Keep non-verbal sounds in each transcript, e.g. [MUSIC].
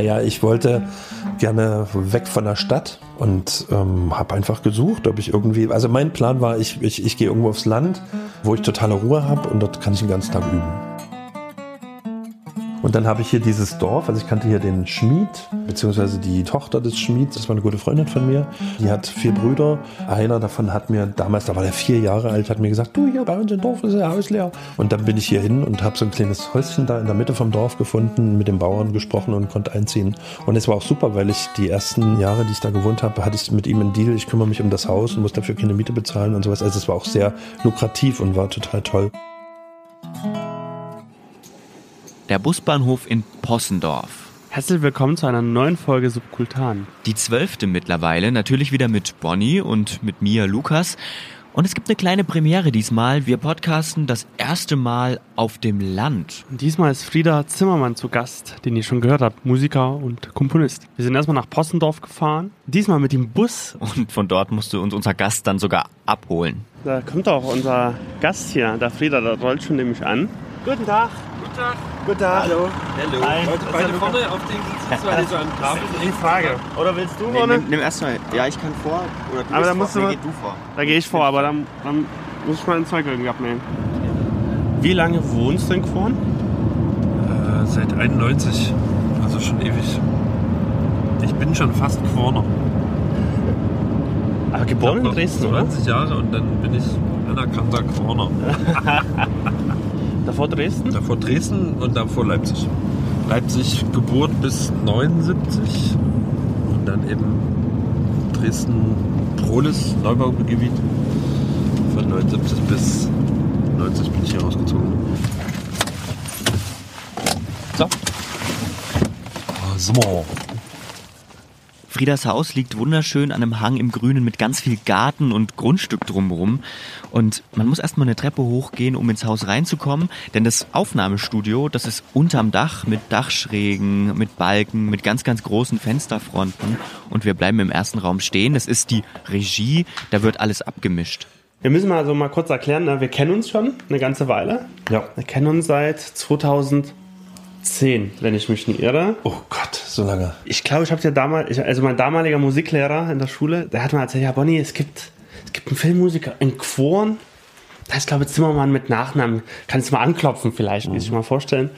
Naja, ich wollte gerne weg von der Stadt und ähm, habe einfach gesucht, ob ich irgendwie, also mein Plan war, ich, ich, ich gehe irgendwo aufs Land, wo ich totale Ruhe habe und dort kann ich den ganzen Tag üben. Und dann habe ich hier dieses Dorf, also ich kannte hier den Schmied, beziehungsweise die Tochter des Schmieds, das war eine gute Freundin von mir. Die hat vier Brüder. Einer davon hat mir damals, da war der vier Jahre alt, hat mir gesagt, du hier bei uns im Dorf ist der Haus leer. Und dann bin ich hier hin und habe so ein kleines Häuschen da in der Mitte vom Dorf gefunden, mit dem Bauern gesprochen und konnte einziehen. Und es war auch super, weil ich die ersten Jahre, die ich da gewohnt habe, hatte ich mit ihm einen Deal, ich kümmere mich um das Haus und muss dafür keine Miete bezahlen und sowas. Also es war auch sehr lukrativ und war total toll. Der Busbahnhof in Possendorf. Herzlich willkommen zu einer neuen Folge Subkultan. Die zwölfte mittlerweile, natürlich wieder mit Bonnie und mit mir, Lukas. Und es gibt eine kleine Premiere diesmal. Wir podcasten das erste Mal auf dem Land. Und diesmal ist Frieda Zimmermann zu Gast, den ihr schon gehört habt, Musiker und Komponist. Wir sind erstmal nach Possendorf gefahren, diesmal mit dem Bus. Und von dort musste uns unser Gast dann sogar abholen. Da kommt auch unser Gast hier, der Frieda, der rollt schon nämlich an. Guten Tag. Guten Tag. Guten Tag. Hallo. Hallo. Hi. Heute beide vorne auf den Sitz, weil die so am Kabel Die Frage. Oder willst du Nee, vorne? nimm, nimm erstmal. Ja, ich kann vor. Oder du Aber dann musst vor. du- Nee, geh du vor. Da gehe ich vor, aber dann, dann muss ich mal ein Zeug irgendwie abnehmen. Wie lange wohnst du in Quorn? Äh, seit 91, also schon ewig. Ich bin schon fast Quorner. Aber geboren in Noch Dresden, oder? 20 Jahre und dann bin ich anerkannter Quorner. [LAUGHS] Davor Dresden? Davor Dresden und davor Leipzig. Leipzig Geburt bis 79 und dann eben Dresden Prolis Neubaugebiet. Von 79 bis 90 bin ich hier rausgezogen. So. Ah, So. Friedas Haus liegt wunderschön an einem Hang im Grünen mit ganz viel Garten und Grundstück drumherum. Und man muss erstmal eine Treppe hochgehen, um ins Haus reinzukommen. Denn das Aufnahmestudio, das ist unterm Dach mit Dachschrägen, mit Balken, mit ganz, ganz großen Fensterfronten. Und wir bleiben im ersten Raum stehen. Das ist die Regie. Da wird alles abgemischt. Wir müssen mal so mal kurz erklären, ne? wir kennen uns schon eine ganze Weile. Ja. Wir kennen uns seit 2010, wenn ich mich nicht irre. Oh Gott, so lange. Ich glaube, ich habe ja damals, ich, also mein damaliger Musiklehrer in der Schule, der hat mir erzählt, ja Bonnie, es gibt, es gibt einen Filmmusiker in Quorn, da ist glaube ich Zimmermann mit Nachnamen. Kannst du mal anklopfen vielleicht, kann ich dir mal vorstellen.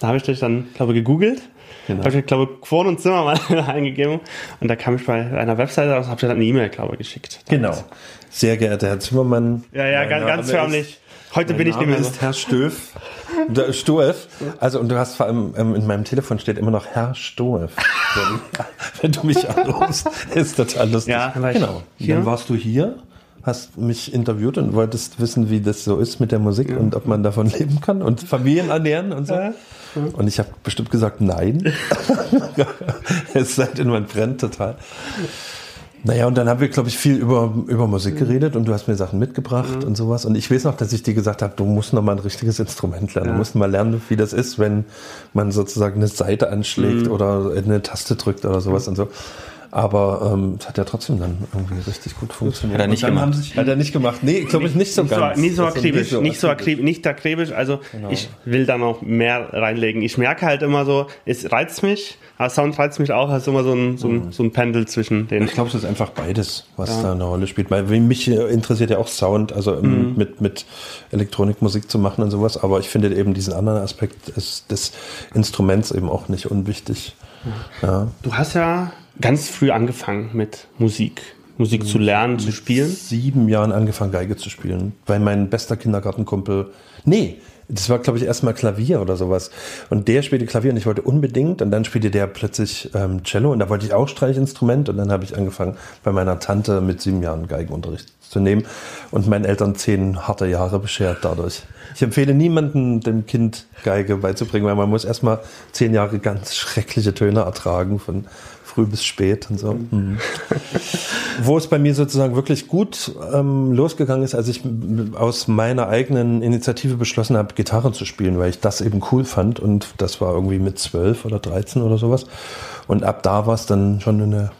Da habe ich dich dann, glaube ich, gegoogelt. Genau. Habe ich, glaube Quorn und Zimmermann [LAUGHS] eingegeben und da kam ich bei einer Webseite raus, habe dir dann eine E-Mail, glaube ich, geschickt. Genau. Sehr geehrter Herr Zimmermann. Ja, ja, ganz, ganz förmlich. Heute bin ich Mein nicht Name mehr so. ist Herr Stöf. [LAUGHS] Stoef. Also, und du hast vor allem, ähm, in meinem Telefon steht immer noch Herr Stoef. Wenn, [LAUGHS] wenn du mich anrufst, ist total lustig. Ja, ich genau. hier. Dann warst du hier, hast mich interviewt und wolltest wissen, wie das so ist mit der Musik und ob man davon leben kann und Familien ernähren und so. Ja. Und ich habe bestimmt gesagt, nein. [LAUGHS] es sei denn, man brennt total. Naja, und dann haben wir, glaube ich, viel über, über Musik geredet und du hast mir Sachen mitgebracht und sowas. Und ich weiß noch, dass ich dir gesagt habe, du musst noch mal ein richtiges Instrument lernen. Du musst mal lernen, wie das ist, wenn man sozusagen eine Seite anschlägt oder eine Taste drückt oder sowas und so. Aber ähm, es hat ja trotzdem dann irgendwie richtig gut funktioniert. Hat er nicht gemacht. sich- Hat er nicht gemacht. Nee, glaube ich nicht so nicht ganz. So, nicht so Also akribisch, nicht so akribisch, nicht akribisch. Also ich will da noch mehr reinlegen. Ich merke halt immer so, es reizt mich, aber Sound reizt mich auch. Ist immer so ein, so ein, so ein Pendel zwischen den. Ich glaube, es ist einfach beides, was da eine Rolle spielt. Weil mich interessiert ja auch Sound, also ähm, mit, mit Elektronikmusik zu machen und sowas. Aber ich finde eben diesen anderen Aspekt des, des Instruments eben auch nicht unwichtig. Ja. Du hast ja ganz früh angefangen mit Musik. Musik zu lernen, zu spielen. Sieben Jahren angefangen, Geige zu spielen. Weil mein bester Kindergartenkumpel, nee, das war, glaube ich, erstmal Klavier oder sowas. Und der spielte Klavier und ich wollte unbedingt. Und dann spielte der plötzlich ähm, Cello und da wollte ich auch Streichinstrument. Und dann habe ich angefangen, bei meiner Tante mit sieben Jahren Geigenunterricht zu nehmen und meinen Eltern zehn harte Jahre beschert dadurch. Ich empfehle niemanden, dem Kind Geige beizubringen, weil man muss erstmal zehn Jahre ganz schreckliche Töne ertragen, von früh bis spät und so. Mhm. [LAUGHS] Wo es bei mir sozusagen wirklich gut ähm, losgegangen ist, als ich aus meiner eigenen Initiative beschlossen habe, Gitarre zu spielen, weil ich das eben cool fand und das war irgendwie mit zwölf oder 13 oder sowas. Und ab da war es dann schon eine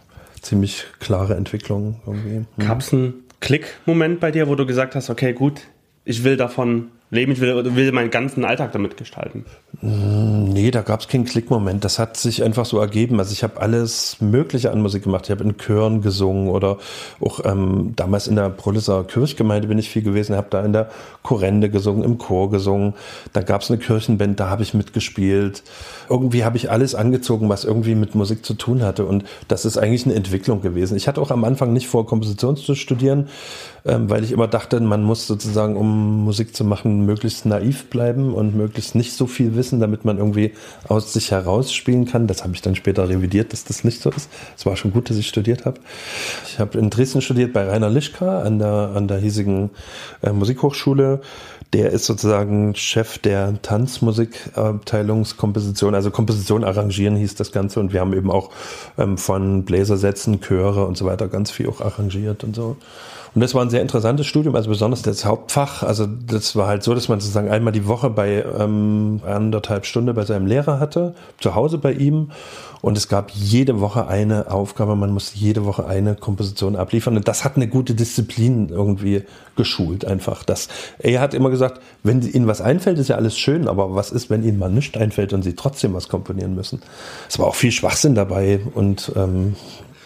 ziemlich klare Entwicklung irgendwie. Mhm. Gab es einen Klick-Moment bei dir, wo du gesagt hast, okay, gut, ich will davon leben, ich will, will meinen ganzen Alltag damit gestalten. Nee, da gab es keinen Klickmoment. Das hat sich einfach so ergeben. Also ich habe alles Mögliche an Musik gemacht. Ich habe in Chören gesungen oder auch ähm, damals in der Prolisser Kirchgemeinde bin ich viel gewesen. Ich habe da in der Chorende gesungen, im Chor gesungen. Dann gab es eine Kirchenband, da habe ich mitgespielt. Irgendwie habe ich alles angezogen, was irgendwie mit Musik zu tun hatte. Und das ist eigentlich eine Entwicklung gewesen. Ich hatte auch am Anfang nicht vor, Komposition zu studieren, ähm, weil ich immer dachte, man muss sozusagen, um Musik zu machen, möglichst naiv bleiben und möglichst nicht so viel wissen, damit man irgendwie aus sich heraus spielen kann. Das habe ich dann später revidiert, dass das nicht so ist. Es war schon gut, dass ich studiert habe. Ich habe in Dresden studiert bei Rainer Lischka an der, an der hiesigen äh, Musikhochschule. Der ist sozusagen Chef der Tanzmusikabteilungskomposition, also Komposition arrangieren hieß das Ganze. Und wir haben eben auch ähm, von Bläsersätzen, Chöre und so weiter ganz viel auch arrangiert und so. Und das war ein sehr interessantes Studium, also besonders das Hauptfach. Also das war halt so, dass man sozusagen einmal die Woche bei ähm, anderthalb Stunden bei seinem Lehrer hatte, zu Hause bei ihm. Und es gab jede Woche eine Aufgabe, man musste jede Woche eine Komposition abliefern. Und das hat eine gute Disziplin irgendwie geschult einfach. Das, er hat immer gesagt, wenn Ihnen was einfällt, ist ja alles schön, aber was ist, wenn Ihnen mal nichts einfällt und Sie trotzdem was komponieren müssen? Es war auch viel Schwachsinn dabei und ähm,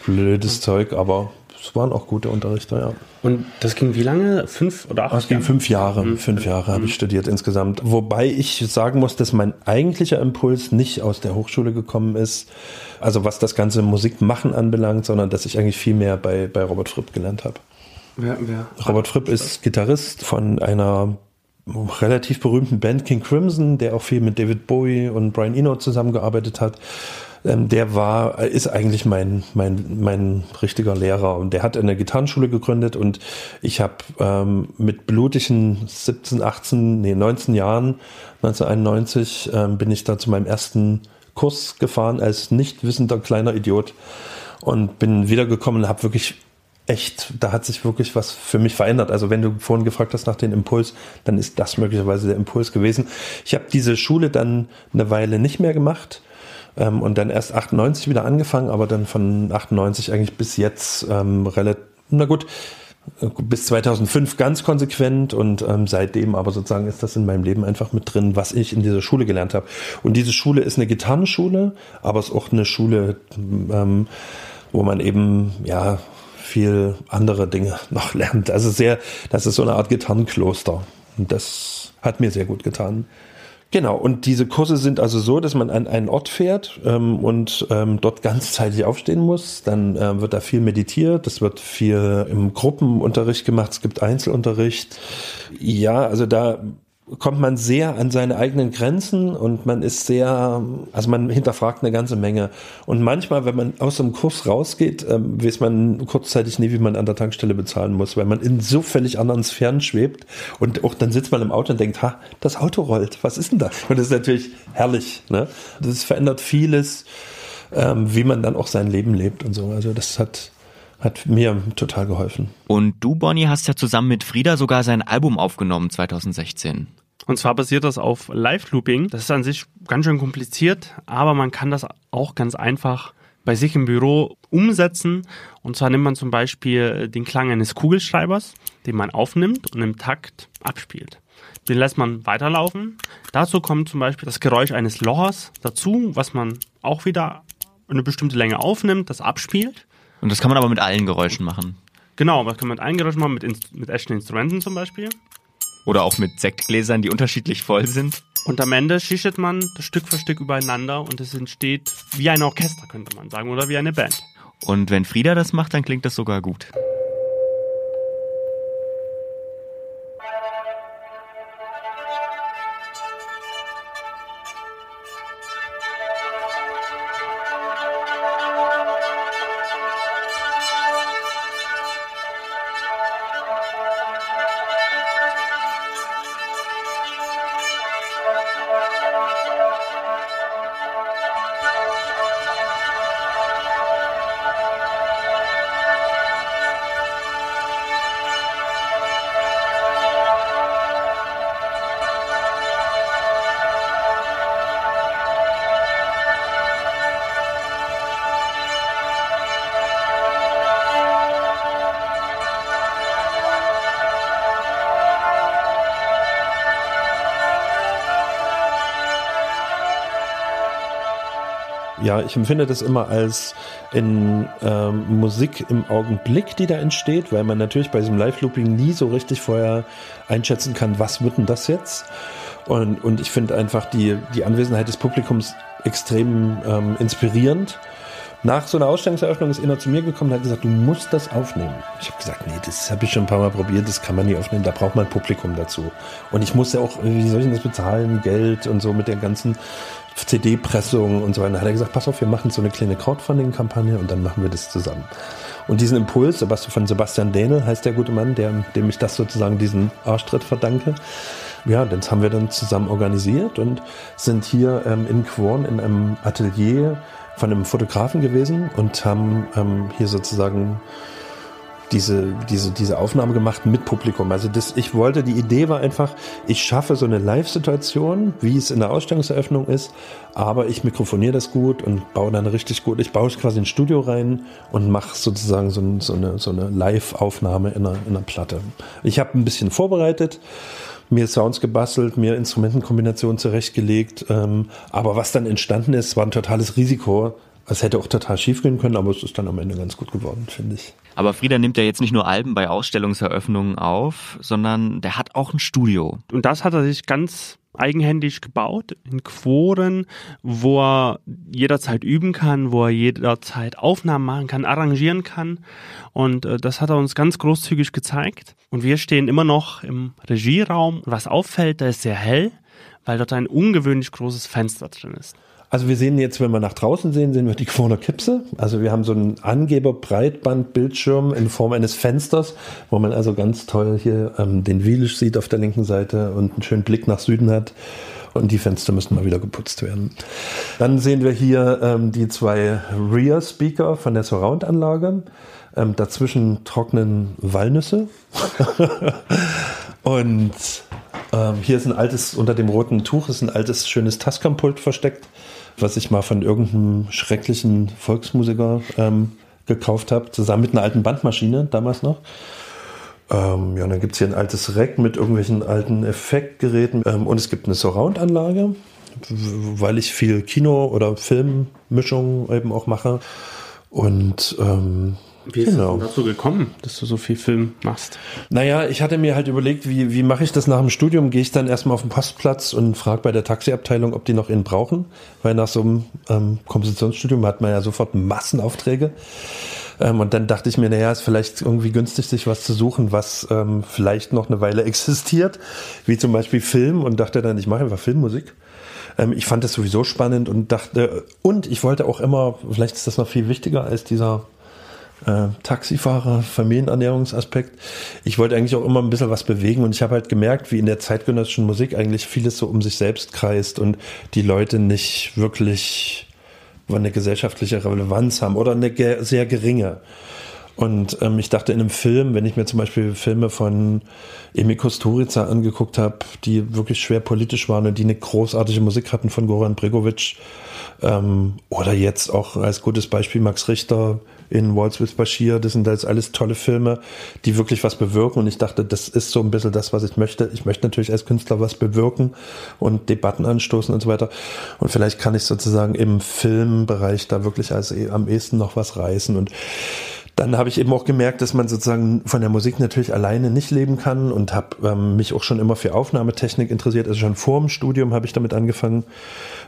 blödes Zeug, aber es waren auch gute Unterrichter, ja. Und das ging wie lange? Fünf oder acht? Das ging fünf Jahre. Mhm. Fünf Jahre habe ich studiert insgesamt. Wobei ich sagen muss, dass mein eigentlicher Impuls nicht aus der Hochschule gekommen ist, also was das ganze Musikmachen anbelangt, sondern dass ich eigentlich viel mehr bei, bei Robert Fripp gelernt habe. Wer, wer? Robert Fripp ist Gitarrist von einer relativ berühmten Band King Crimson, der auch viel mit David Bowie und Brian Eno zusammengearbeitet hat ähm, der war, ist eigentlich mein, mein, mein richtiger Lehrer und der hat eine Gitarrenschule gegründet und ich habe ähm, mit blutigen 17, 18, nee, 19 Jahren, 1991, ähm, bin ich da zu meinem ersten Kurs gefahren als nicht wissender kleiner Idiot und bin wiedergekommen und habe wirklich echt, da hat sich wirklich was für mich verändert. Also wenn du vorhin gefragt hast nach dem Impuls, dann ist das möglicherweise der Impuls gewesen. Ich habe diese Schule dann eine Weile nicht mehr gemacht ähm, und dann erst 98 wieder angefangen, aber dann von 98 eigentlich bis jetzt ähm, relativ, na gut, bis 2005 ganz konsequent und ähm, seitdem aber sozusagen ist das in meinem Leben einfach mit drin, was ich in dieser Schule gelernt habe. Und diese Schule ist eine Gitarrenschule, aber es ist auch eine Schule, ähm, wo man eben ja viel andere Dinge [LAUGHS] noch lernt. Also sehr, das ist so eine Art Gitarrenkloster und das hat mir sehr gut getan. Genau, und diese Kurse sind also so, dass man an einen Ort fährt ähm, und ähm, dort ganzzeitig aufstehen muss. Dann ähm, wird da viel meditiert, es wird viel im Gruppenunterricht gemacht, es gibt Einzelunterricht. Ja, also da kommt man sehr an seine eigenen Grenzen und man ist sehr, also man hinterfragt eine ganze Menge. Und manchmal, wenn man aus dem Kurs rausgeht, ähm, weiß man kurzzeitig nie, wie man an der Tankstelle bezahlen muss, weil man in so völlig anderen Sphären schwebt. Und auch dann sitzt man im Auto und denkt, ha, das Auto rollt, was ist denn da? Und das ist natürlich herrlich. Ne? Das verändert vieles, ähm, wie man dann auch sein Leben lebt und so. Also das hat hat mir total geholfen. Und du, Bonnie, hast ja zusammen mit Frieda sogar sein Album aufgenommen 2016. Und zwar basiert das auf Live-Looping. Das ist an sich ganz schön kompliziert, aber man kann das auch ganz einfach bei sich im Büro umsetzen. Und zwar nimmt man zum Beispiel den Klang eines Kugelschreibers, den man aufnimmt und im Takt abspielt. Den lässt man weiterlaufen. Dazu kommt zum Beispiel das Geräusch eines Lochers dazu, was man auch wieder eine bestimmte Länge aufnimmt, das abspielt. Und das kann man aber mit allen Geräuschen machen. Genau, das kann man mit allen Geräuschen machen, mit, mit echten Instrumenten zum Beispiel. Oder auch mit Sektgläsern, die unterschiedlich voll sind. Und am Ende schichtet man das Stück für Stück übereinander und es entsteht wie ein Orchester, könnte man sagen, oder wie eine Band. Und wenn Frieda das macht, dann klingt das sogar gut. Ja, ich empfinde das immer als in ähm, Musik im Augenblick, die da entsteht, weil man natürlich bei diesem Live-Looping nie so richtig vorher einschätzen kann, was wird denn das jetzt? Und, und ich finde einfach die, die Anwesenheit des Publikums extrem ähm, inspirierend. Nach so einer Ausstellungseröffnung ist einer zu mir gekommen und hat gesagt, du musst das aufnehmen. Ich habe gesagt, nee, das habe ich schon ein paar Mal probiert, das kann man nie aufnehmen, da braucht man ein Publikum dazu. Und ich muss ja auch, wie soll ich denn das bezahlen, Geld und so mit der ganzen CD-Pressung und so weiter. Da hat er gesagt, pass auf, wir machen so eine kleine Crowdfunding-Kampagne und dann machen wir das zusammen. Und diesen Impuls von Sebastian Dähnel heißt der gute Mann, der, dem ich das sozusagen diesen Arschtritt verdanke. Ja, das haben wir dann zusammen organisiert und sind hier ähm, in Quorn in einem Atelier von einem Fotografen gewesen und haben ähm, hier sozusagen diese, diese, diese Aufnahme gemacht mit Publikum. Also das, ich wollte, die Idee war einfach, ich schaffe so eine Live-Situation, wie es in der Ausstellungseröffnung ist, aber ich mikrofoniere das gut und baue dann richtig gut. Ich baue quasi ein Studio rein und mache sozusagen so, so eine, so eine Live-Aufnahme in einer, in einer Platte. Ich habe ein bisschen vorbereitet mir Sounds gebastelt, mir Instrumentenkombinationen zurechtgelegt. Ähm, aber was dann entstanden ist, war ein totales Risiko. Es hätte auch total schief gehen können, aber es ist dann am Ende ganz gut geworden, finde ich. Aber Frieda nimmt ja jetzt nicht nur Alben bei Ausstellungseröffnungen auf, sondern der hat auch ein Studio. Und das hat er sich ganz eigenhändig gebaut in Quoren, wo er jederzeit üben kann, wo er jederzeit Aufnahmen machen kann, arrangieren kann. Und äh, das hat er uns ganz großzügig gezeigt. Und wir stehen immer noch im Regieraum. Was auffällt, da ist sehr hell, weil dort ein ungewöhnlich großes Fenster drin ist. Also wir sehen jetzt, wenn wir nach draußen sehen, sehen wir die Quoner Kipse. Also wir haben so einen Angeber-Breitbandbildschirm in Form eines Fensters, wo man also ganz toll hier ähm, den Wielisch sieht auf der linken Seite und einen schönen Blick nach Süden hat. Und die Fenster müssen mal wieder geputzt werden. Dann sehen wir hier ähm, die zwei Rear-Speaker von der Surround-Anlage. Ähm, dazwischen trocknen Walnüsse. [LAUGHS] und ähm, hier ist ein altes, unter dem roten Tuch ist ein altes, schönes Tascam-Pult versteckt was ich mal von irgendeinem schrecklichen Volksmusiker ähm, gekauft habe, zusammen mit einer alten Bandmaschine damals noch. Ähm, ja, dann gibt es hier ein altes Rack mit irgendwelchen alten Effektgeräten ähm, und es gibt eine Surround-Anlage, weil ich viel Kino- oder Filmmischung eben auch mache. Und ähm, wie ist genau. es dazu gekommen, dass du so viel Film machst? Naja, ich hatte mir halt überlegt, wie, wie mache ich das nach dem Studium? Gehe ich dann erstmal auf den Postplatz und frage bei der Taxiabteilung, ob die noch ihn brauchen? Weil nach so einem ähm, Kompositionsstudium hat man ja sofort Massenaufträge. Ähm, und dann dachte ich mir, naja, ist vielleicht irgendwie günstig, sich was zu suchen, was ähm, vielleicht noch eine Weile [LAUGHS] existiert, wie zum Beispiel Film. Und dachte dann, ich mache einfach Filmmusik ähm, ich fand das sowieso spannend und dachte, und ich wollte auch immer, vielleicht ist das noch viel wichtiger als dieser äh, Taxifahrer, Familienernährungsaspekt. Ich wollte eigentlich auch immer ein bisschen was bewegen und ich habe halt gemerkt, wie in der zeitgenössischen Musik eigentlich vieles so um sich selbst kreist und die Leute nicht wirklich eine gesellschaftliche Relevanz haben oder eine sehr geringe. Und ähm, ich dachte in einem Film, wenn ich mir zum Beispiel Filme von Emi Kusturica angeguckt habe, die wirklich schwer politisch waren und die eine großartige Musik hatten von Goran Bregovic, ähm, oder jetzt auch als gutes Beispiel Max Richter, in Waltz with Bashir. Das sind jetzt alles tolle Filme, die wirklich was bewirken. Und ich dachte, das ist so ein bisschen das, was ich möchte. Ich möchte natürlich als Künstler was bewirken und Debatten anstoßen und so weiter. Und vielleicht kann ich sozusagen im Filmbereich da wirklich als am ehesten noch was reißen. Und dann habe ich eben auch gemerkt, dass man sozusagen von der Musik natürlich alleine nicht leben kann und habe ähm, mich auch schon immer für Aufnahmetechnik interessiert. Also schon vor dem Studium habe ich damit angefangen.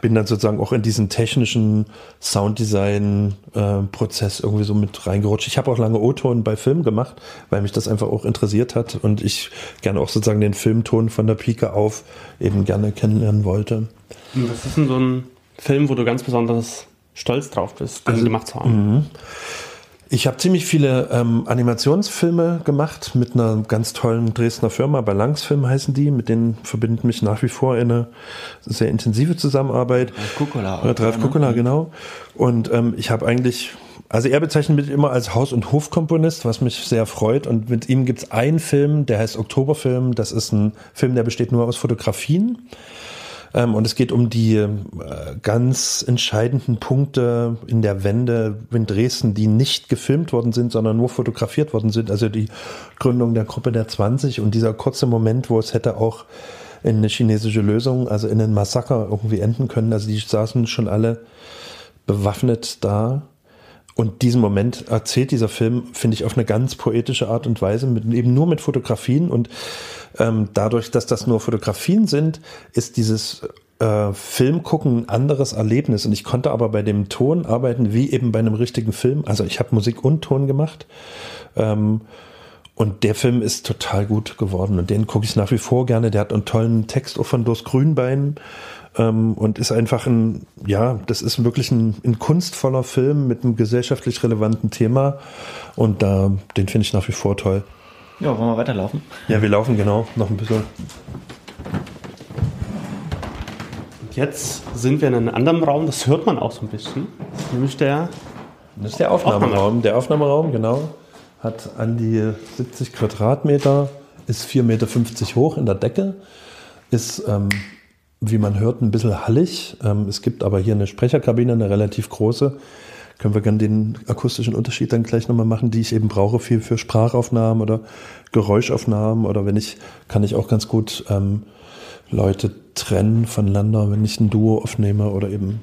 Bin dann sozusagen auch in diesen technischen Sounddesign-Prozess äh, irgendwie so mit reingerutscht. Ich habe auch lange O-Ton bei Filmen gemacht, weil mich das einfach auch interessiert hat und ich gerne auch sozusagen den Filmton von der Pike auf eben gerne kennenlernen wollte. Was ist denn so ein Film, wo du ganz besonders stolz drauf bist, den also, gemacht zu haben? Mhm. Ich habe ziemlich viele ähm, Animationsfilme gemacht mit einer ganz tollen Dresdner Firma, Balanxfilm heißen die, mit denen verbindet mich nach wie vor eine sehr intensive Zusammenarbeit. Ralf Kukula. Oder Ralf Kukula, genau. Und ähm, ich habe eigentlich, also er bezeichnet mich immer als Haus- und Hofkomponist, was mich sehr freut. Und mit ihm gibt's einen Film, der heißt Oktoberfilm. Das ist ein Film, der besteht nur aus Fotografien. Ähm, und es geht um die äh, ganz entscheidenden Punkte in der Wende in Dresden, die nicht gefilmt worden sind, sondern nur fotografiert worden sind. Also die Gründung der Gruppe der 20 und dieser kurze Moment, wo es hätte auch in eine chinesische Lösung, also in einen Massaker irgendwie enden können. Also die saßen schon alle bewaffnet da. Und diesen Moment erzählt dieser Film, finde ich, auf eine ganz poetische Art und Weise, mit, eben nur mit Fotografien. Und ähm, dadurch, dass das nur Fotografien sind, ist dieses äh, Film gucken ein anderes Erlebnis. Und ich konnte aber bei dem Ton arbeiten wie eben bei einem richtigen Film. Also ich habe Musik und Ton gemacht. Ähm, und der Film ist total gut geworden. Und den gucke ich nach wie vor gerne. Der hat einen tollen Text auch von Durst Grünbein ähm, und ist einfach ein, ja, das ist wirklich ein, ein, kunstvoller Film mit einem gesellschaftlich relevanten Thema und da, den finde ich nach wie vor toll. Ja, wollen wir weiterlaufen? Ja, wir laufen genau noch ein bisschen. Und jetzt sind wir in einem anderen Raum, das hört man auch so ein bisschen. Nämlich der. Das ist der Aufnahmeraum. Der Aufnahmeraum, genau. Hat an die 70 Quadratmeter, ist 4,50 Meter hoch in der Decke, ist ähm, wie man hört, ein bisschen hallig. Ähm, es gibt aber hier eine Sprecherkabine, eine relativ große. Können wir gerne den akustischen Unterschied dann gleich nochmal machen, die ich eben brauche viel für Sprachaufnahmen oder Geräuschaufnahmen oder wenn ich, kann ich auch ganz gut ähm, Leute trennen voneinander, wenn ich ein Duo aufnehme oder eben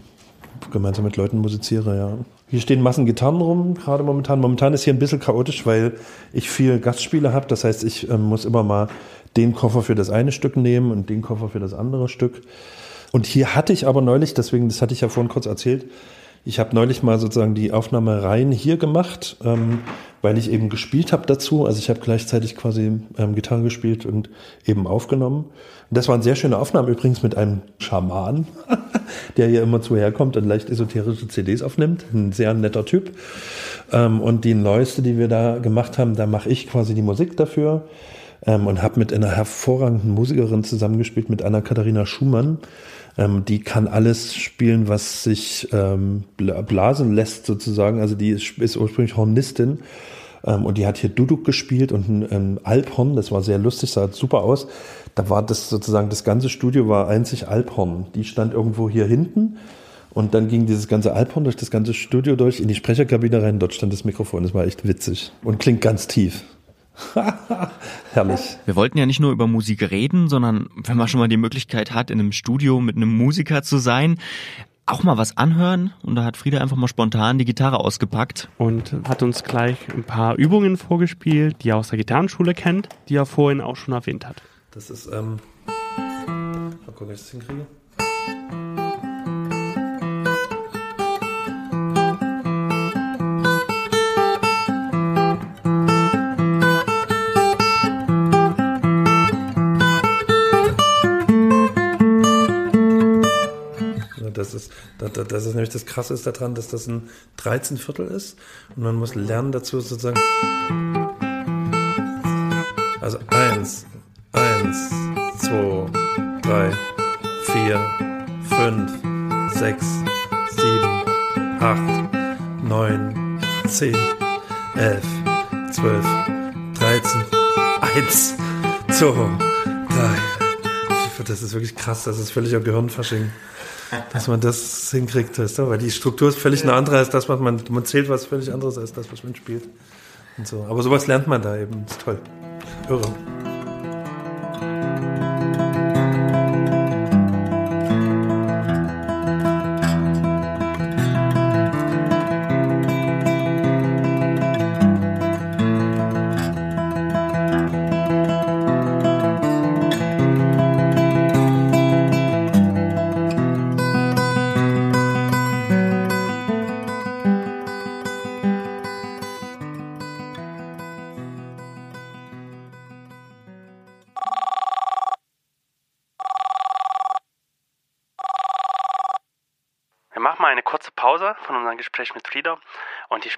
gemeinsam mit Leuten musiziere, ja. Hier stehen Massen Gitarren rum, gerade momentan. Momentan ist hier ein bisschen chaotisch, weil ich viel Gastspiele habe. Das heißt, ich ähm, muss immer mal den Koffer für das eine Stück nehmen und den Koffer für das andere Stück. Und hier hatte ich aber neulich, deswegen, das hatte ich ja vorhin kurz erzählt, ich habe neulich mal sozusagen die Aufnahme rein hier gemacht, ähm, weil ich eben gespielt habe dazu. Also ich habe gleichzeitig quasi ähm, Gitarre gespielt und eben aufgenommen. Und das war eine sehr schöne Aufnahme übrigens mit einem Schaman, [LAUGHS] der hier immer zu herkommt und leicht esoterische CDs aufnimmt. Ein sehr netter Typ. Ähm, und die neueste, die wir da gemacht haben, da mache ich quasi die Musik dafür ähm, und habe mit einer hervorragenden Musikerin zusammengespielt, mit Anna-Katharina Schumann. Ähm, die kann alles spielen, was sich ähm, blasen lässt sozusagen. Also die ist, ist ursprünglich Hornistin ähm, und die hat hier Duduk gespielt und ein, ein Alphorn. Das war sehr lustig, sah super aus. Da war das sozusagen, das ganze Studio war einzig Alphorn. Die stand irgendwo hier hinten. Und dann ging dieses ganze Alphorn durch das ganze Studio durch in die Sprecherkabine rein. Dort stand das Mikrofon. Das war echt witzig und klingt ganz tief. [LAUGHS] Herrlich. Wir wollten ja nicht nur über Musik reden, sondern wenn man schon mal die Möglichkeit hat, in einem Studio mit einem Musiker zu sein, auch mal was anhören. Und da hat Frieda einfach mal spontan die Gitarre ausgepackt. Und hat uns gleich ein paar Übungen vorgespielt, die er aus der Gitarrenschule kennt, die er vorhin auch schon erwähnt hat. Das ist, ähm, mal gucken, ob ich das hinkriege. Das ist, nämlich das Krasse daran, dass das ein 13 Viertel ist und man muss lernen dazu sozusagen. Also eins, eins, zwei, drei, vier, fünf, sechs, sieben, acht, neun, zehn, elf, zwölf, dreizehn, eins, zwei, drei. Das ist wirklich krass, das ist völliger Gehirnfasching dass man das hinkriegt, weißt du? weil die Struktur ist völlig eine andere als das, was man, man zählt was völlig anderes als das, was man spielt. Und so. Aber sowas lernt man da eben, das ist toll. Irre.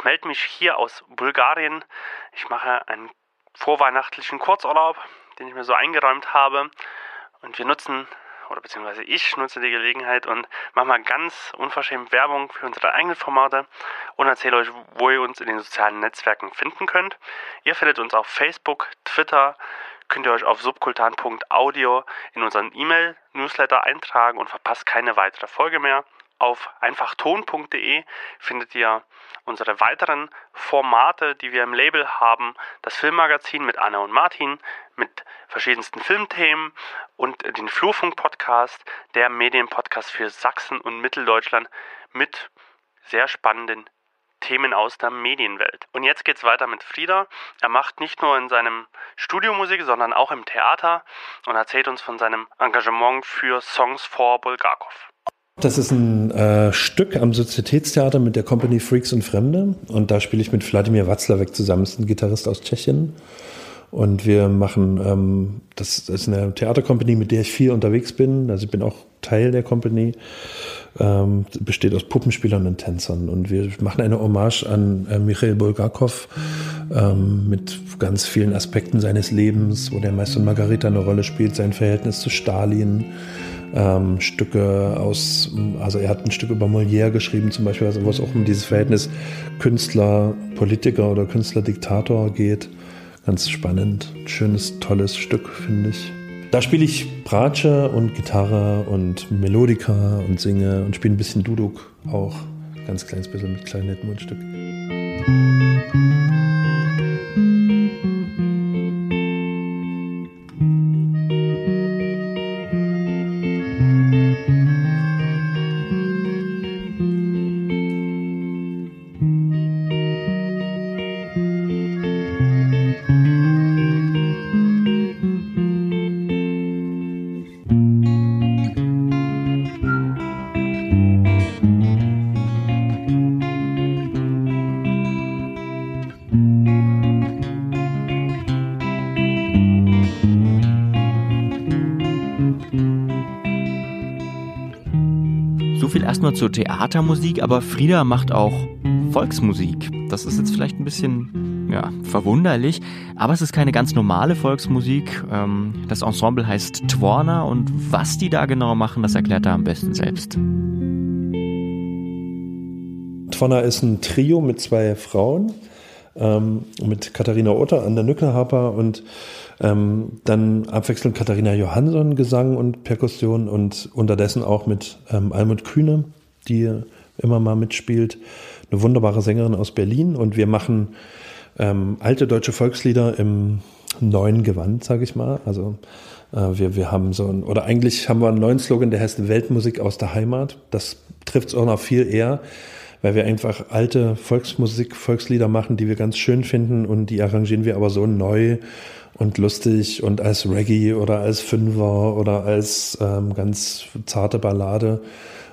Melde mich hier aus Bulgarien. Ich mache einen vorweihnachtlichen Kurzurlaub, den ich mir so eingeräumt habe und wir nutzen oder beziehungsweise ich nutze die Gelegenheit und mache mal ganz unverschämt Werbung für unsere eigenen Formate und erzähle euch, wo ihr uns in den sozialen Netzwerken finden könnt. Ihr findet uns auf Facebook, Twitter, könnt ihr euch auf subkultan.audio in unseren E-Mail-Newsletter eintragen und verpasst keine weitere Folge mehr. Auf einfachton.de findet ihr unsere weiteren Formate, die wir im Label haben. Das Filmmagazin mit Anna und Martin, mit verschiedensten Filmthemen und den Flurfunk-Podcast, der Medienpodcast für Sachsen und Mitteldeutschland mit sehr spannenden Themen aus der Medienwelt. Und jetzt geht's weiter mit Frieda. Er macht nicht nur in seinem Studio Musik, sondern auch im Theater und erzählt uns von seinem Engagement für Songs for Bulgakov. Das ist ein äh, Stück am Sozietätstheater mit der Company Freaks und Fremde. Und da spiele ich mit Wladimir Watzlawick zusammen. Das ist ein Gitarrist aus Tschechien. Und wir machen, ähm, das, ist eine Theatercompany, mit der ich viel unterwegs bin. Also ich bin auch Teil der Company. Ähm, besteht aus Puppenspielern und Tänzern. Und wir machen eine Hommage an äh, Michael Bulgakov ähm, mit ganz vielen Aspekten seines Lebens, wo der Meister Margarita eine Rolle spielt, sein Verhältnis zu Stalin ähm, Stücke aus, also er hat ein Stück über Molière geschrieben zum Beispiel, also wo es auch um dieses Verhältnis Künstler-Politiker oder Künstler-Diktator geht. Ganz spannend, schönes, tolles Stück, finde ich. Da spiele ich Bratsche und Gitarre und Melodika und singe und spiele ein bisschen Duduk auch. Ganz kleines bisschen mit Zur Theatermusik, aber Frieda macht auch Volksmusik. Das ist jetzt vielleicht ein bisschen ja, verwunderlich, aber es ist keine ganz normale Volksmusik. Ähm, das Ensemble heißt Twarna und was die da genau machen, das erklärt er am besten selbst. Twarna ist ein Trio mit zwei Frauen, ähm, mit Katharina Otter an der Nückelharper und ähm, dann abwechselnd Katharina Johansson Gesang und Perkussion und unterdessen auch mit ähm, Almut Kühne die immer mal mitspielt. Eine wunderbare Sängerin aus Berlin und wir machen ähm, alte deutsche Volkslieder im neuen Gewand, sage ich mal. Also äh, wir, wir haben so ein, oder eigentlich haben wir einen neuen Slogan, der heißt Weltmusik aus der Heimat. Das trifft es auch noch viel eher, weil wir einfach alte Volksmusik, Volkslieder machen, die wir ganz schön finden und die arrangieren wir aber so neu und lustig und als Reggae oder als Fünfer oder als ähm, ganz zarte Ballade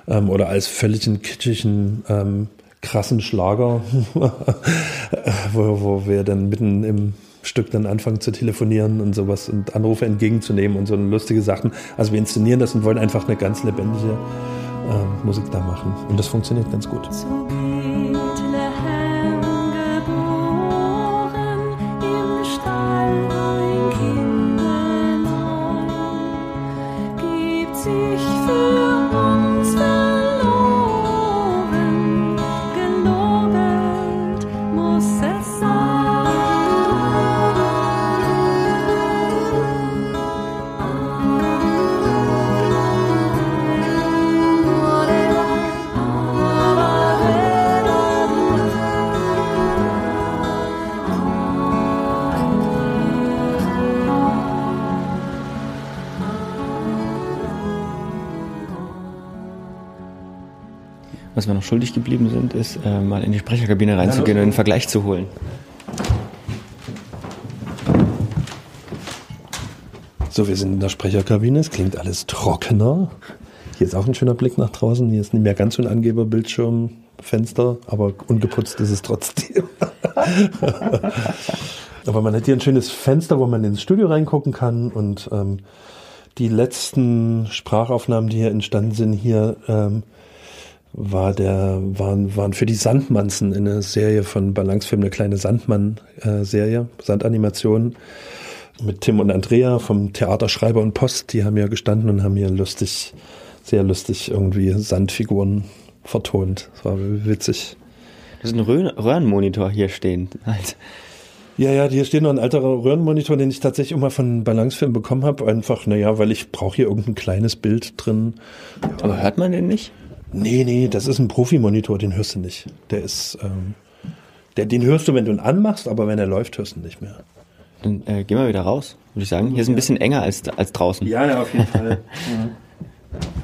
ähm, oder als völligen kitschigen, ähm, krassen Schlager, [LAUGHS] wo, wo wir dann mitten im Stück dann anfangen zu telefonieren und sowas und Anrufe entgegenzunehmen und so lustige Sachen. Also wir inszenieren das und wollen einfach eine ganz lebendige ähm, Musik da machen. Und das funktioniert ganz gut. Was wir noch schuldig geblieben sind, ist äh, mal in die Sprecherkabine reinzugehen und einen Vergleich zu holen. So, wir sind in der Sprecherkabine. Es klingt alles trockener. Hier ist auch ein schöner Blick nach draußen. Hier ist nicht mehr ganz so ein Angeberbildschirm, Fenster, aber ungeputzt ist es trotzdem. [LAUGHS] aber man hat hier ein schönes Fenster, wo man ins Studio reingucken kann und ähm, die letzten Sprachaufnahmen, die hier entstanden sind, hier ähm, war der, waren, waren für die Sandmanzen in der Serie von Balancefilm eine kleine Sandmann-Serie, Sandanimationen mit Tim und Andrea vom Theater Schreiber und Post. Die haben ja gestanden und haben hier lustig, sehr lustig irgendwie Sandfiguren vertont. Das war witzig. Das ist ein Röhrenmonitor hier stehen. Halt. Ja, ja, hier steht noch ein alter Röhrenmonitor, den ich tatsächlich immer von Balancefilm bekommen habe. Einfach, naja, weil ich brauche hier irgendein kleines Bild drin. Aber hört man den nicht? Nee, nee, das ist ein Profimonitor, den hörst du nicht. Der ist, ähm, der, den hörst du, wenn du ihn anmachst, aber wenn er läuft, hörst du ihn nicht mehr. Dann äh, gehen wir wieder raus, würde ich sagen. Hier ist ein bisschen enger als, als draußen. Ja, ja, auf jeden Fall. [LAUGHS] ja.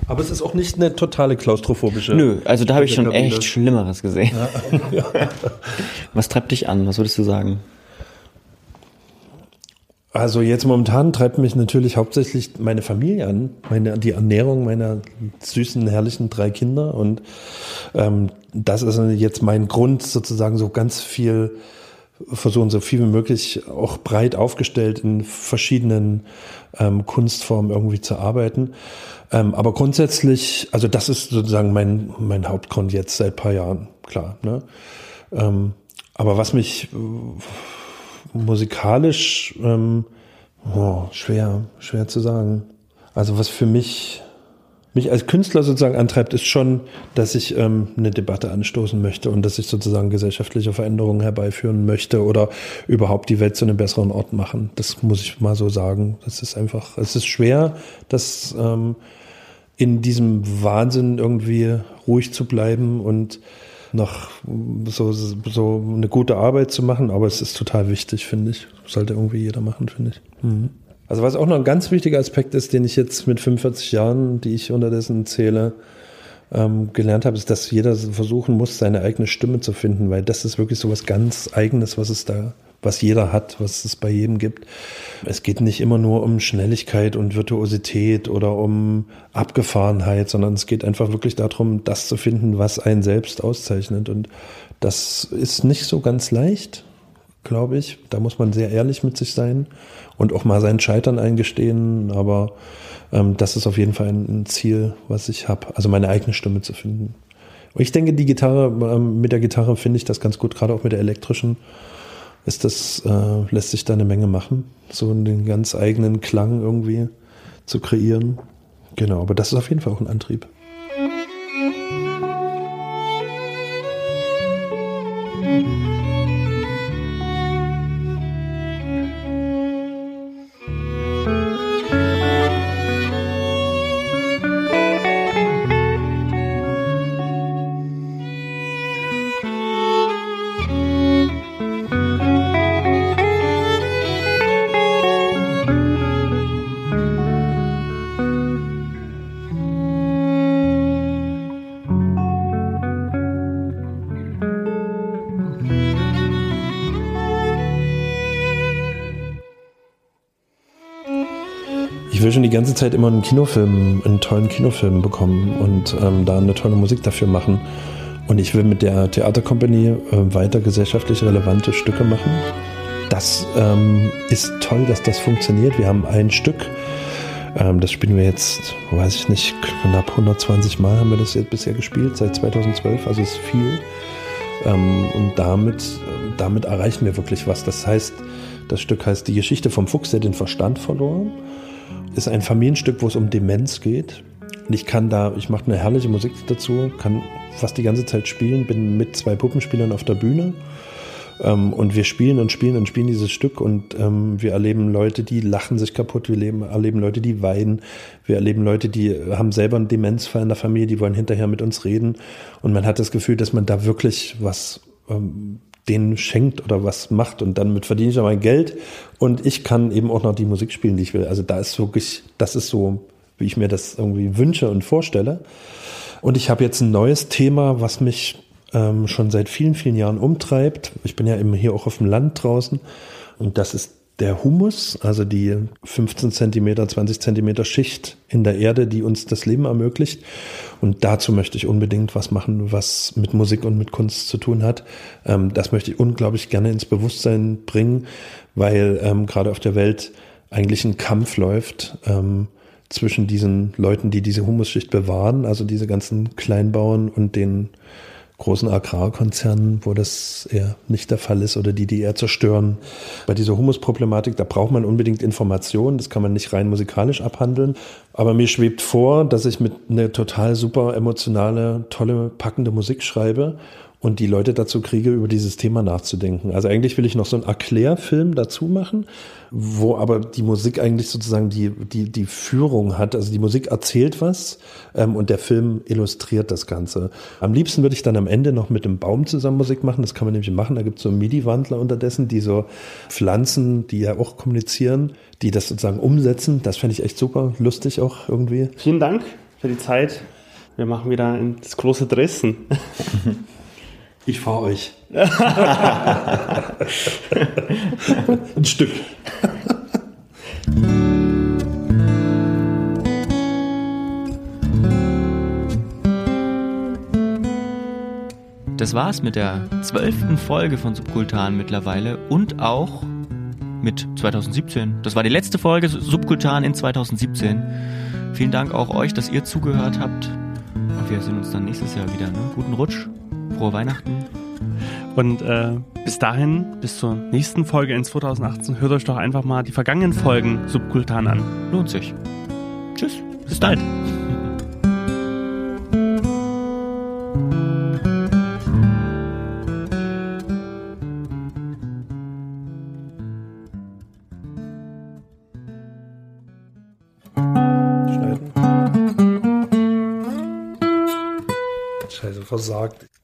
Aber es ist auch nicht eine totale klaustrophobische. Nö, also da habe ich schon Kabine. echt Schlimmeres gesehen. [LAUGHS] Was treibt dich an? Was würdest du sagen? Also jetzt momentan treibt mich natürlich hauptsächlich meine Familie an, meine, die Ernährung meiner süßen, herrlichen drei Kinder. Und ähm, das ist jetzt mein Grund, sozusagen so ganz viel versuchen, so viel wie möglich auch breit aufgestellt in verschiedenen ähm, Kunstformen irgendwie zu arbeiten. Ähm, aber grundsätzlich, also das ist sozusagen mein, mein Hauptgrund jetzt seit paar Jahren, klar. Ne? Ähm, aber was mich äh, musikalisch ähm, oh, schwer, schwer zu sagen. Also was für mich mich als Künstler sozusagen antreibt, ist schon, dass ich ähm, eine Debatte anstoßen möchte und dass ich sozusagen gesellschaftliche Veränderungen herbeiführen möchte oder überhaupt die Welt zu einem besseren Ort machen. Das muss ich mal so sagen. Das ist einfach, es ist schwer, das ähm, in diesem Wahnsinn irgendwie ruhig zu bleiben und noch so, so eine gute Arbeit zu machen, aber es ist total wichtig, finde ich. Sollte irgendwie jeder machen, finde ich. Mhm. Also was auch noch ein ganz wichtiger Aspekt ist, den ich jetzt mit 45 Jahren, die ich unterdessen zähle, ähm, gelernt habe, ist, dass jeder versuchen muss, seine eigene Stimme zu finden, weil das ist wirklich so was ganz Eigenes, was es da, was jeder hat, was es bei jedem gibt. Es geht nicht immer nur um Schnelligkeit und Virtuosität oder um Abgefahrenheit, sondern es geht einfach wirklich darum, das zu finden, was einen selbst auszeichnet. Und das ist nicht so ganz leicht, glaube ich. Da muss man sehr ehrlich mit sich sein und auch mal sein Scheitern eingestehen. Aber ähm, das ist auf jeden Fall ein, Ziel, was ich habe, also meine eigene Stimme zu finden. Ich denke, die Gitarre, ähm, mit der Gitarre finde ich das ganz gut, gerade auch mit der elektrischen. Ist das, äh, lässt sich da eine Menge machen, so einen ganz eigenen Klang irgendwie zu kreieren. Genau, aber das ist auf jeden Fall auch ein Antrieb. Ganze Zeit immer einen Kinofilm, einen tollen Kinofilm bekommen und ähm, da eine tolle Musik dafür machen. Und ich will mit der Theatercompany äh, weiter gesellschaftlich relevante Stücke machen. Das ähm, ist toll, dass das funktioniert. Wir haben ein Stück, ähm, das spielen wir jetzt, weiß ich nicht, knapp 120 Mal haben wir das jetzt bisher gespielt, seit 2012, also ist viel. Ähm, und damit, damit erreichen wir wirklich was. Das heißt, das Stück heißt Die Geschichte vom Fuchs, der den Verstand verlor. Ist ein Familienstück, wo es um Demenz geht. Und ich kann da, ich mache eine herrliche Musik dazu, kann fast die ganze Zeit spielen, bin mit zwei Puppenspielern auf der Bühne. Ähm, und wir spielen und spielen und spielen dieses Stück und ähm, wir erleben Leute, die lachen sich kaputt, wir leben, erleben Leute, die weinen, wir erleben Leute, die haben selber einen Demenzfall in der Familie, die wollen hinterher mit uns reden. Und man hat das Gefühl, dass man da wirklich was ähm, denen schenkt oder was macht und damit verdiene ich ja mein Geld und ich kann eben auch noch die Musik spielen, die ich will. Also da ist wirklich, das ist so, wie ich mir das irgendwie wünsche und vorstelle. Und ich habe jetzt ein neues Thema, was mich ähm, schon seit vielen, vielen Jahren umtreibt. Ich bin ja eben hier auch auf dem Land draußen und das ist der Humus, also die 15 Zentimeter, 20 Zentimeter Schicht in der Erde, die uns das Leben ermöglicht. Und dazu möchte ich unbedingt was machen, was mit Musik und mit Kunst zu tun hat. Ähm, das möchte ich unglaublich gerne ins Bewusstsein bringen, weil ähm, gerade auf der Welt eigentlich ein Kampf läuft ähm, zwischen diesen Leuten, die diese Humusschicht bewahren, also diese ganzen Kleinbauern und den großen Agrarkonzernen, wo das eher nicht der Fall ist oder die, die eher zerstören. Bei dieser Humusproblematik, da braucht man unbedingt Informationen, das kann man nicht rein musikalisch abhandeln. Aber mir schwebt vor, dass ich mit einer total super emotionale, tolle, packende Musik schreibe und die Leute dazu kriege, über dieses Thema nachzudenken. Also eigentlich will ich noch so einen Erklärfilm dazu machen, wo aber die Musik eigentlich sozusagen die, die, die Führung hat. Also die Musik erzählt was ähm, und der Film illustriert das Ganze. Am liebsten würde ich dann am Ende noch mit einem Baum zusammen Musik machen. Das kann man nämlich machen. Da gibt es so MIDI-Wandler unterdessen, die so Pflanzen, die ja auch kommunizieren, die das sozusagen umsetzen. Das fände ich echt super, lustig auch irgendwie. Vielen Dank. für die Zeit. Wir machen wieder ins große Dresden. [LAUGHS] Ich fahre euch. [LAUGHS] Ein Stück. Das war's mit der zwölften Folge von Subkultan mittlerweile und auch mit 2017. Das war die letzte Folge Subkultan in 2017. Vielen Dank auch euch, dass ihr zugehört habt. Und wir sehen uns dann nächstes Jahr wieder. Ne? Guten Rutsch, frohe Weihnachten. Und äh, bis dahin, bis zur nächsten Folge in 2018, hört euch doch einfach mal die vergangenen Folgen Subkultan an. Lohnt sich. Tschüss, bis bald. Schneiden. Scheiße, versagt.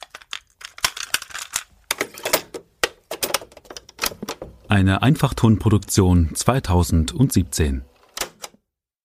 Eine Einfachtonproduktion 2017.